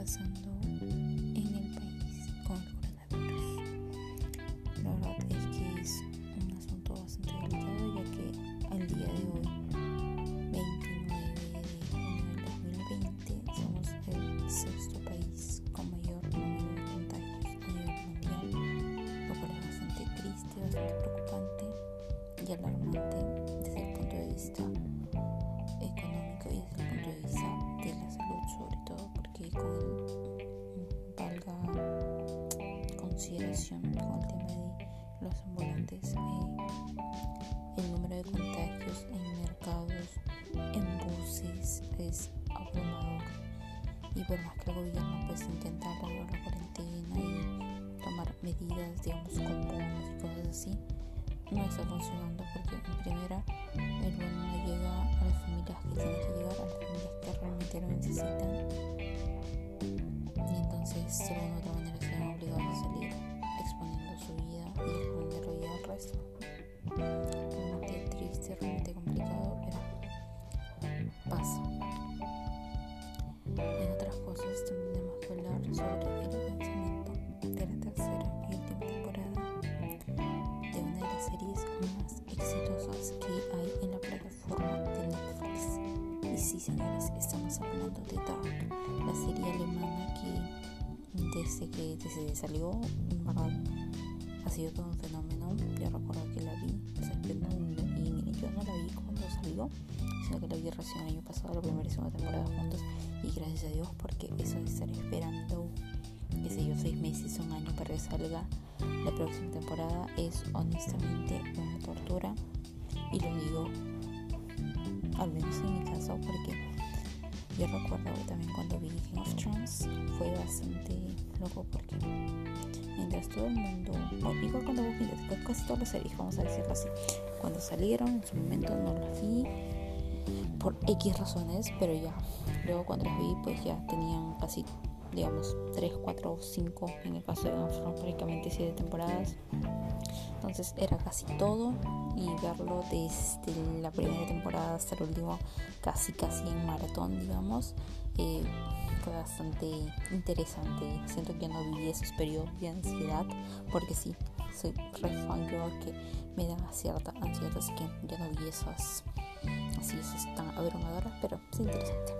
pasando en el país con el coronavirus. La verdad es que es un asunto bastante delicado ya que al día de hoy, 29 de junio del 2020, somos el sexto país con mayor número de contagios a nivel mundial, lo cual es bastante triste, bastante preocupante y alarmante. Con el tema de los ambulantes, eh, el número de contagios en mercados, en buses es abrumador. Y por más que el gobierno pues intenta lograr la cuarentena y tomar medidas digamos con bonos y cosas así no está funcionando porque en primera el bono no llega a las familias que tienen que llegar a las familias que realmente lo necesitan en otras cosas también tenemos que hablar sobre el lanzamiento de la tercera y última temporada de una de las series más exitosas que hay en la plataforma de Netflix. Y sí, señores, estamos hablando de Dark, la serie alemana que desde que desde salió, ha sido todo un fenómeno. Yo recuerdo que la vi, o sea, yo no, y mire, yo no la vi cuando salió, que la vi recién el año pasado, la primera y segunda temporada juntos, y gracias a Dios porque eso de estar esperando, qué sé yo, seis meses, un año para que salga la próxima temporada es honestamente una tortura. Y lo digo al menos en mi caso porque yo recuerdo también cuando vi Game of Thrones fue bastante loco porque mientras todo el mundo, bueno, igual cuando vi casi todas las series, vamos a decirlo así, cuando salieron en su momento no las vi por X razones, pero ya. Luego cuando las vi pues ya tenían casi digamos 3, 4 o 5 en el caso de Thrones prácticamente 7 temporadas. Entonces era casi todo y verlo desde la primera temporada hasta el último casi casi en maratón digamos eh, fue bastante interesante. Siento que ya no viví esos periodos de ansiedad porque sí soy re fan que me da cierta ansiedad así que ya no vi esas así esas tan abrumadoras pero es interesante